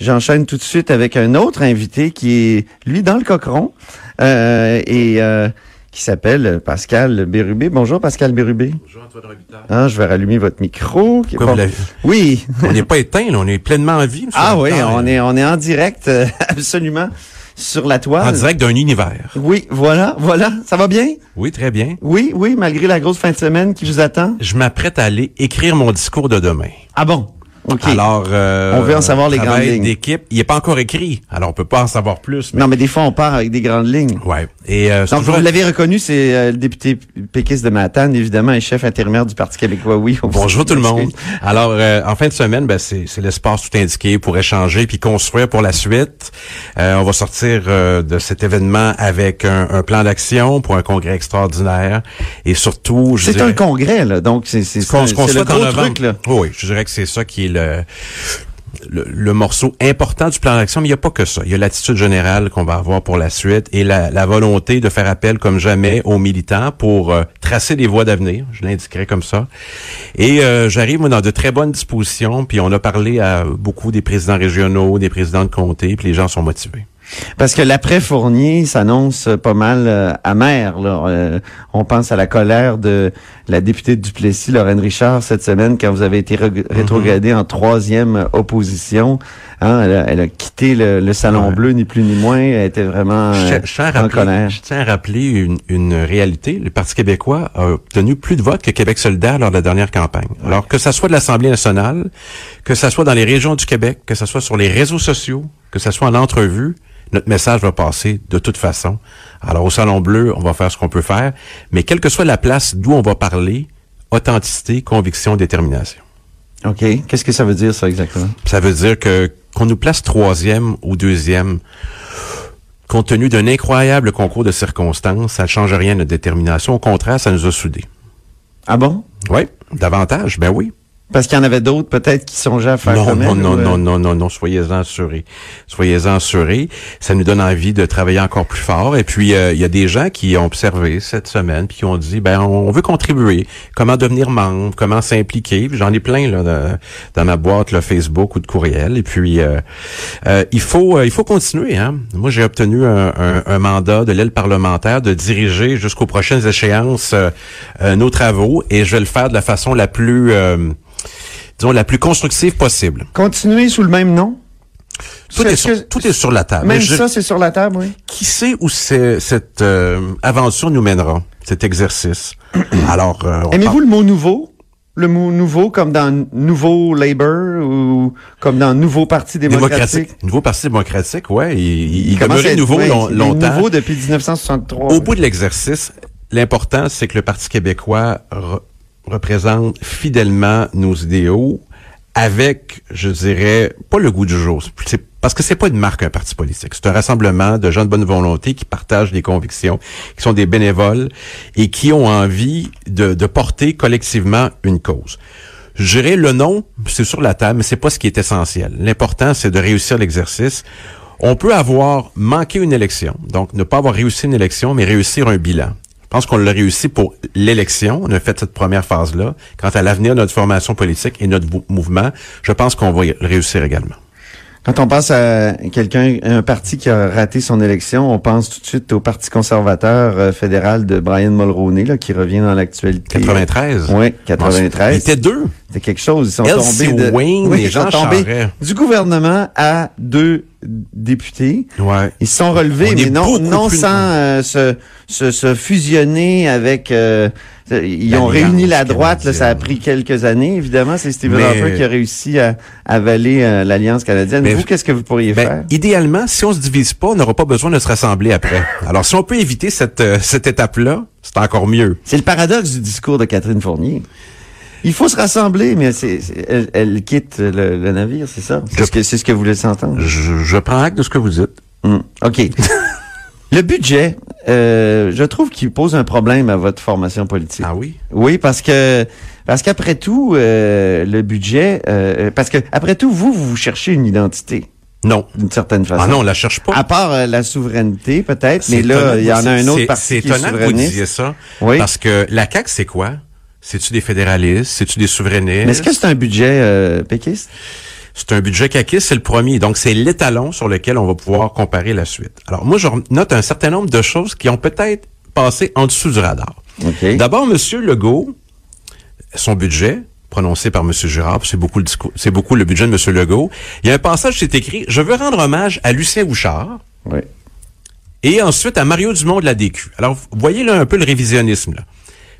j'enchaîne tout de suite avec un autre invité qui est, lui, dans le cochon, euh, et euh, qui s'appelle Pascal Bérubé. Bonjour, Pascal Bérubé. Bonjour, Antoine Robitaille. Ah, je vais rallumer votre micro. Oui. On n'est pas éteint, là, on est pleinement en vie. monsieur Ah oui, on est, on est en direct, euh, absolument, sur la toile. En direct d'un univers. Oui, voilà, voilà. Ça va bien? Oui, très bien. Oui, oui, malgré la grosse fin de semaine qui vous attend. Je m'apprête à aller écrire mon discours de demain. Ah bon? OK. Alors, euh, On veut en savoir les grandes lignes. d'équipe, il n'est pas encore écrit, alors on peut pas en savoir plus. Mais... Non, mais des fois, on part avec des grandes lignes. Ouais. Et euh, Donc, toujours- vous l'avez reconnu, c'est euh, le député péquiste de Matane, évidemment, et chef intérimaire du Parti québécois. Oui. on Bonjour tout le monde. Alors, euh, en fin de semaine, ben, c'est c'est l'espace tout indiqué pour échanger puis construire pour la suite. Euh, on va sortir euh, de cet événement avec un, un plan d'action pour un congrès extraordinaire et surtout, je C'est dirais, un congrès, là. Donc, c'est c'est c'est- qu'on c'est le gros truc, là. Oui, je dirais que c'est ça qui est le, le, le morceau important du plan d'action, mais il n'y a pas que ça. Il y a l'attitude générale qu'on va avoir pour la suite et la, la volonté de faire appel comme jamais aux militants pour euh, tracer des voies d'avenir, je l'indiquerai comme ça. Et euh, j'arrive dans de très bonnes dispositions, puis on a parlé à beaucoup des présidents régionaux, des présidents de comté, puis les gens sont motivés. Parce que l'après Fournier s'annonce pas mal euh, amer. Là. Euh, on pense à la colère de la députée de Duplessis, Lorraine Richard, cette semaine, quand vous avez été reg- rétrogradé en troisième opposition. Hein, elle, a, elle a quitté le, le Salon Ouais. Bleu, ni plus ni moins. Elle était vraiment Je euh, je en rappeler, colère. je tiens à rappeler une, une réalité. Le Parti québécois a obtenu plus de votes que Québec solidaire lors de la dernière campagne. Alors que ça soit de l'Assemblée nationale, que ça soit dans les régions du Québec, que ça soit sur les réseaux sociaux, que ça soit en entrevue, notre message va passer de toute façon. Alors au Salon Bleu, on va faire ce qu'on peut faire, mais quelle que soit la place d'où on va parler, authenticité, conviction, détermination. OK. Qu'est-ce que ça veut dire, ça, exactement? Ça veut dire que qu'on nous place troisième ou deuxième, compte tenu d'un incroyable concours de circonstances, ça ne change rien à notre détermination. Au contraire, ça nous a soudés. Ah bon? Oui, davantage, ben oui. Parce qu'il y en avait d'autres, peut-être, qui songeaient à faire Non, comme non, elle, non, ou, euh, non, non, non, non, soyez-en assurés. Soyez-en assurés. Ça nous donne envie de travailler encore plus fort. Et puis, euh, il y a des gens qui ont observé cette semaine, puis qui ont dit, ben, on veut contribuer. Comment devenir membre, comment s'impliquer? J'en ai plein là, dans, dans ma boîte là, Facebook ou de courriel. Et puis, euh, euh, il faut il faut continuer. Hein? Moi, j'ai obtenu un, un- un mandat de l'aile parlementaire de diriger jusqu'aux prochaines échéances nos travaux. Et je vais le faire de la façon la plus... disons, la plus constructive possible. Continuer sous le même nom? Tout, est sur, que- tout est sur la table. Même je- ça, c'est sur la table, oui. qui sait où cette euh, aventure nous mènera, cet exercice? Alors, euh, Aimez-vous le mot nouveau? Le mot nouveau comme dans Nouveau Labour ou comme dans Nouveau Parti démocratique? démocratique? Nouveau Parti démocratique, ouais. Il, il, demeurait être- nouveau ouais, long- longtemps. nouveau depuis 1963. Au bout de l'exercice, l'important, c'est que le Parti québécois représente fidèlement nos idéaux avec, je dirais, pas le goût du jour. Parce que c'est pas une marque, un parti politique. C'est un rassemblement de gens de bonne volonté qui partagent des convictions, qui sont des bénévoles et qui ont envie de, de porter collectivement une cause. Dirais le nom, c'est sur la table, mais c'est pas ce qui est essentiel. L'important, c'est de réussir l'exercice. On peut avoir manqué une élection, donc ne pas avoir réussi une élection, mais réussir un bilan. Je pense qu'on l'a réussi pour l'élection. On a fait cette première phase-là. Quant à l'avenir de notre formation politique et notre mou- mouvement, je pense qu'on va y réussir également. Quand on pense à quelqu'un, un parti qui a raté son élection, on pense tout de suite au Parti conservateur euh, fédéral de Brian Mulroney, là, qui revient dans l'actualité. 93. Oui, Il 93. était deux. C'est quelque chose. Ils sont tombés de, Wayne Oui, et ils sont Jean tombés du gouvernement à deux députés. Ouais. Ils se sont relevés, On mais non, non plus- sans euh, se, se, se fusionner avec. euh, ils ont réuni la droite. Là, ça a pris quelques années, évidemment. C'est Stephen Harper qui a réussi à avaler euh, l'Alliance canadienne. Mais- Vous, qu'est-ce que vous pourriez faire? Ben, idéalement, si on se divise pas, on n'aura pas besoin de se rassembler après. Alors, si on peut éviter cette, euh, cette étape-là, c'est encore mieux. C'est le paradoxe du discours de Catherine Fournier. Il faut se rassembler, mais c'est, elle, elle quitte le, le navire, c'est ça? C'est Je- ce que, c'est ce que vous laissez entendre? Je, je prends acte de ce que vous dites. Hmm, OK. le budget, euh, je trouve qu'il pose un problème à votre formation politique. Ah oui? Oui, parce que parce qu'après tout, euh, le budget, euh, parce que après tout, vous, vous cherchez une identité Non. d'une certaine façon. Ah non, on la cherche pas. À part euh, la souveraineté, peut-être, C'est mais là, il y en a un autre parti C'est qui étonnant que vous disiez ça. Oui. Parce que la CAQ, c'est quoi? C'est-tu des fédéralistes? C'est-tu des souverainistes? Mais est-ce que c'est un budget euh, péquiste? C'est un budget CACIS, c'est le premier. Donc, c'est l'étalon sur lequel on va pouvoir comparer la suite. Alors, moi, je note un certain nombre de choses qui ont peut-être passé en dessous du radar. D'abord, M. Legault, son budget, prononcé par M. Girard, c'est beaucoup le c'est beaucoup le budget de M. Legault. Il y a un passage qui est écrit Je veux rendre hommage à Lucien Bouchard. Oui. Et ensuite à Mario Dumont de la DQ. Alors, vous voyez là un peu le révisionnisme. Là.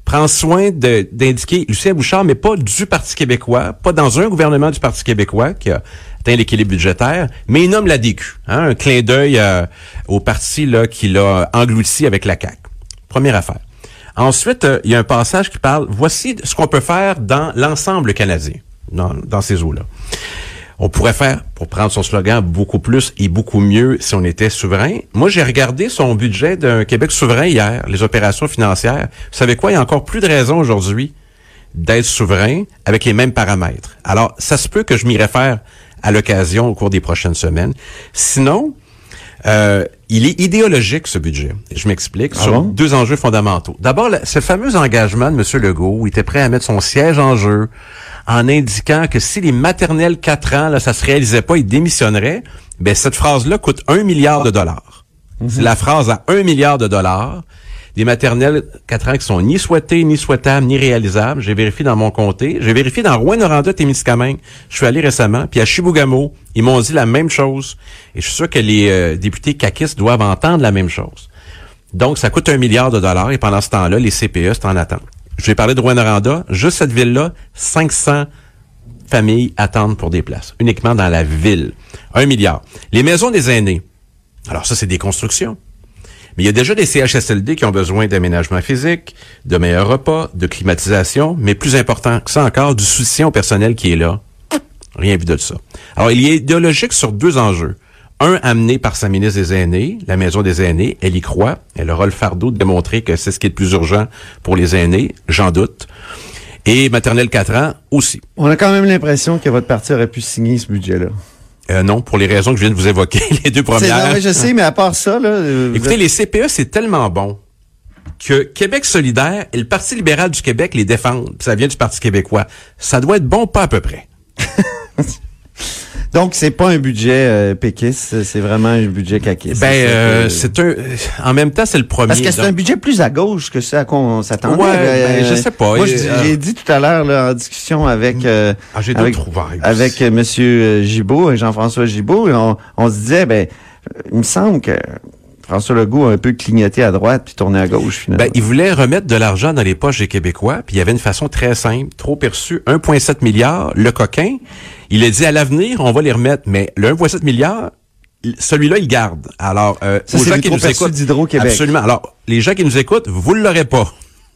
Prend soin d'indiquer Lucien Bouchard, mais pas du Parti québécois, pas dans un gouvernement du Parti québécois qui a atteint l'équilibre budgétaire, mais il nomme la DQ. Hein, un clin d'œil euh, au parti là, qui l'a englouti avec la CAQ. Première affaire. Ensuite, euh, il y a un passage qui parle, voici ce qu'on peut faire dans l'ensemble canadien, dans, dans ces eaux-là. On pourrait faire, pour prendre son slogan, beaucoup plus et beaucoup mieux si on était souverain. Moi, j'ai regardé son budget d'un Québec souverain hier, les opérations financières. Vous savez quoi? Il y a encore plus de raisons aujourd'hui d'être souverain avec les mêmes paramètres. Alors, ça se peut que je m'y réfère à l'occasion au cours des prochaines semaines. Sinon, euh, il est idéologique, ce budget. Je m'explique ah sur deux enjeux fondamentaux. D'abord, ce fameux engagement de M. Legault, où il était prêt à mettre son siège en jeu en indiquant que si les maternelles 4 ans, là, ça se réalisait pas, il démissionnerait. Ben, cette phrase-là coûte un milliard de dollars. Mhm. C'est la phrase à un milliard de dollars des maternelles 4 ans qui sont ni souhaitées, ni souhaitables, ni réalisables. J'ai vérifié dans mon comté. J'ai vérifié dans Rouen-Noranda, Témiscamingue. Je suis allé récemment. Puis à Chibougamau, ils m'ont dit la même chose. Et je suis sûr que les euh, députés caquistes doivent entendre la même chose. Donc, ça coûte un milliard de dollars. Et pendant ce temps-là, les CPE sont en attente. Je vais parler de Rouen-Noranda. Juste cette ville-là, 500 familles attendent pour des places. Uniquement dans la ville. Un milliard. Les maisons des aînés. Alors ça, c'est des constructions. Mais il y a déjà des CHSLD qui ont besoin d'aménagement physique, de meilleurs repas, de climatisation, mais plus important que ça encore, du soutien au personnel qui est là. Rien vu de ça. Alors, il est idéologique sur deux enjeux. Un, amené par sa ministre des Aînés, la Maison des Aînés, elle y croit. Elle aura le fardeau de démontrer que c'est ce qui est le plus urgent pour les aînés, j'en doute. Et maternelle 4 ans aussi. On a quand même l'impression que votre parti aurait pu signer ce budget-là. Euh, non, pour les raisons que je viens de vous évoquer, les deux premières. Non, je sais, mais à part ça, là. Euh, Écoutez, les CPE, c'est tellement bon que Québec solidaire et le Parti libéral du Québec les défendent. Ça vient du Parti québécois. Ça doit être bon, pas à peu près. Donc, c'est pas un budget euh, péquiste, c'est vraiment un budget caquiste. Ben, euh, c'est un. En même temps, c'est le premier. Parce que c'est un budget plus à gauche que ce à quoi on s'attendait. Ouais, ben, je sais pas. Moi, j'ai dit tout à l'heure en discussion avec euh, ah, avec, avec Monsieur Gibault, Jean-François Gibault, on, on se disait, ben, il me semble que François Legault a un peu clignoté à droite puis tourné à gauche finalement. Ben, il voulait remettre de l'argent dans les poches des Québécois, puis il y avait une façon très simple, trop perçue, 1,7 milliard, le coquin. Il a dit à l'avenir, on va les remettre, mais le 1,7 milliard, celui-là, il garde. Alors, euh, aux gens qui nous écoutent, absolument. Alors, les gens qui nous écoutent, vous ne l'aurez pas.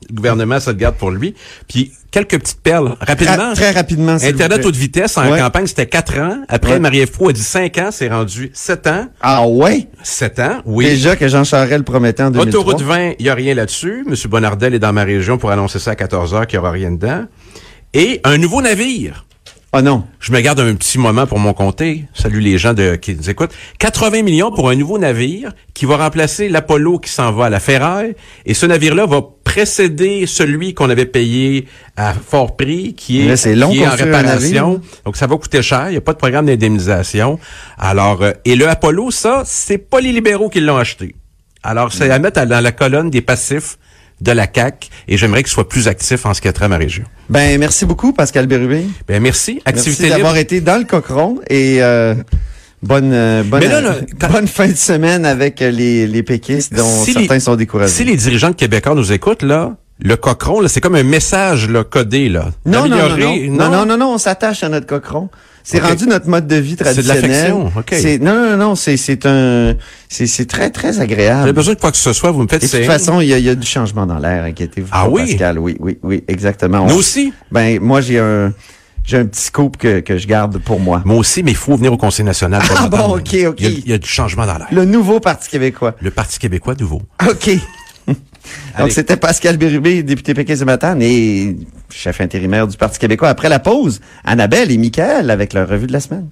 Le gouvernement, ça le garde pour lui. Puis, quelques petites perles. Rapidement. Très, rapidement. Internet haute vitesse en campagne, c'était 4 ans. Après, Marie-Ève a dit 5 ans, c'est rendu 7 ans. Ah ouais? 7 ans, oui. Déjà que Jean Charest le promettait en 2003. Autoroute 20, il n'y a rien là-dessus. M. Bonardel est dans ma région pour annoncer ça à 14 heures qu'il n'y aura rien dedans. Et un nouveau navire. Ah non. Je me garde un petit moment pour mon comté. Salut les gens de, qui nous écoutent. 80 millions pour un nouveau navire qui va remplacer l'Apollo qui s'en va à la Ferraille. Et ce navire-là va précéder celui qu'on avait payé à fort prix, qui est, long qui est en réparation. Donc ça va coûter cher. Il n'y a pas de programme d'indemnisation. Alors, euh, et le Apollo, ça, c'est pas les libéraux qui l'ont acheté. Alors, c'est à mettre dans la colonne des passifs de la CAC et j'aimerais qu'il soit plus actif en ce qui a trait à ma région. Ben merci beaucoup Pascal Bérubé. Ben merci. Activité merci d'avoir été dans le cochon et euh, bonne euh, bonne, bonne fin de semaine avec les les péquistes dont certains sont découragés. Si les dirigeants de Québécois nous écoutent là, le cochon, c'est comme un message là, codé là. Non non non, non non? Non non, on s'attache à notre cochon. C'est rendu notre mode de vie traditionnel. C'est de l'affection, OK. Non, non, non, c'est, c'est un, c'est, c'est très, très agréable. J'ai besoin de quoi que ce soit, vous me faites De toute façon, il y a, y a, du changement dans l'air, inquiétez-vous ah, oui? Pascal. Oui, oui, oui, exactement. Nous aussi? Ben, moi, j'ai un, j'ai un petit scoop que, que je garde pour moi. Moi aussi, mais il faut venir au Conseil national. ah bon, OK, OK. Il y, a, du changement dans l'air. Le nouveau Parti québécois. Le Parti québécois nouveau. OK. Donc, c'était Pascal Bérubé, député Pékin ce matin, et chef intérimaire du Parti québécois. Après la pause, Annabelle et Michael avec leur revue de la semaine.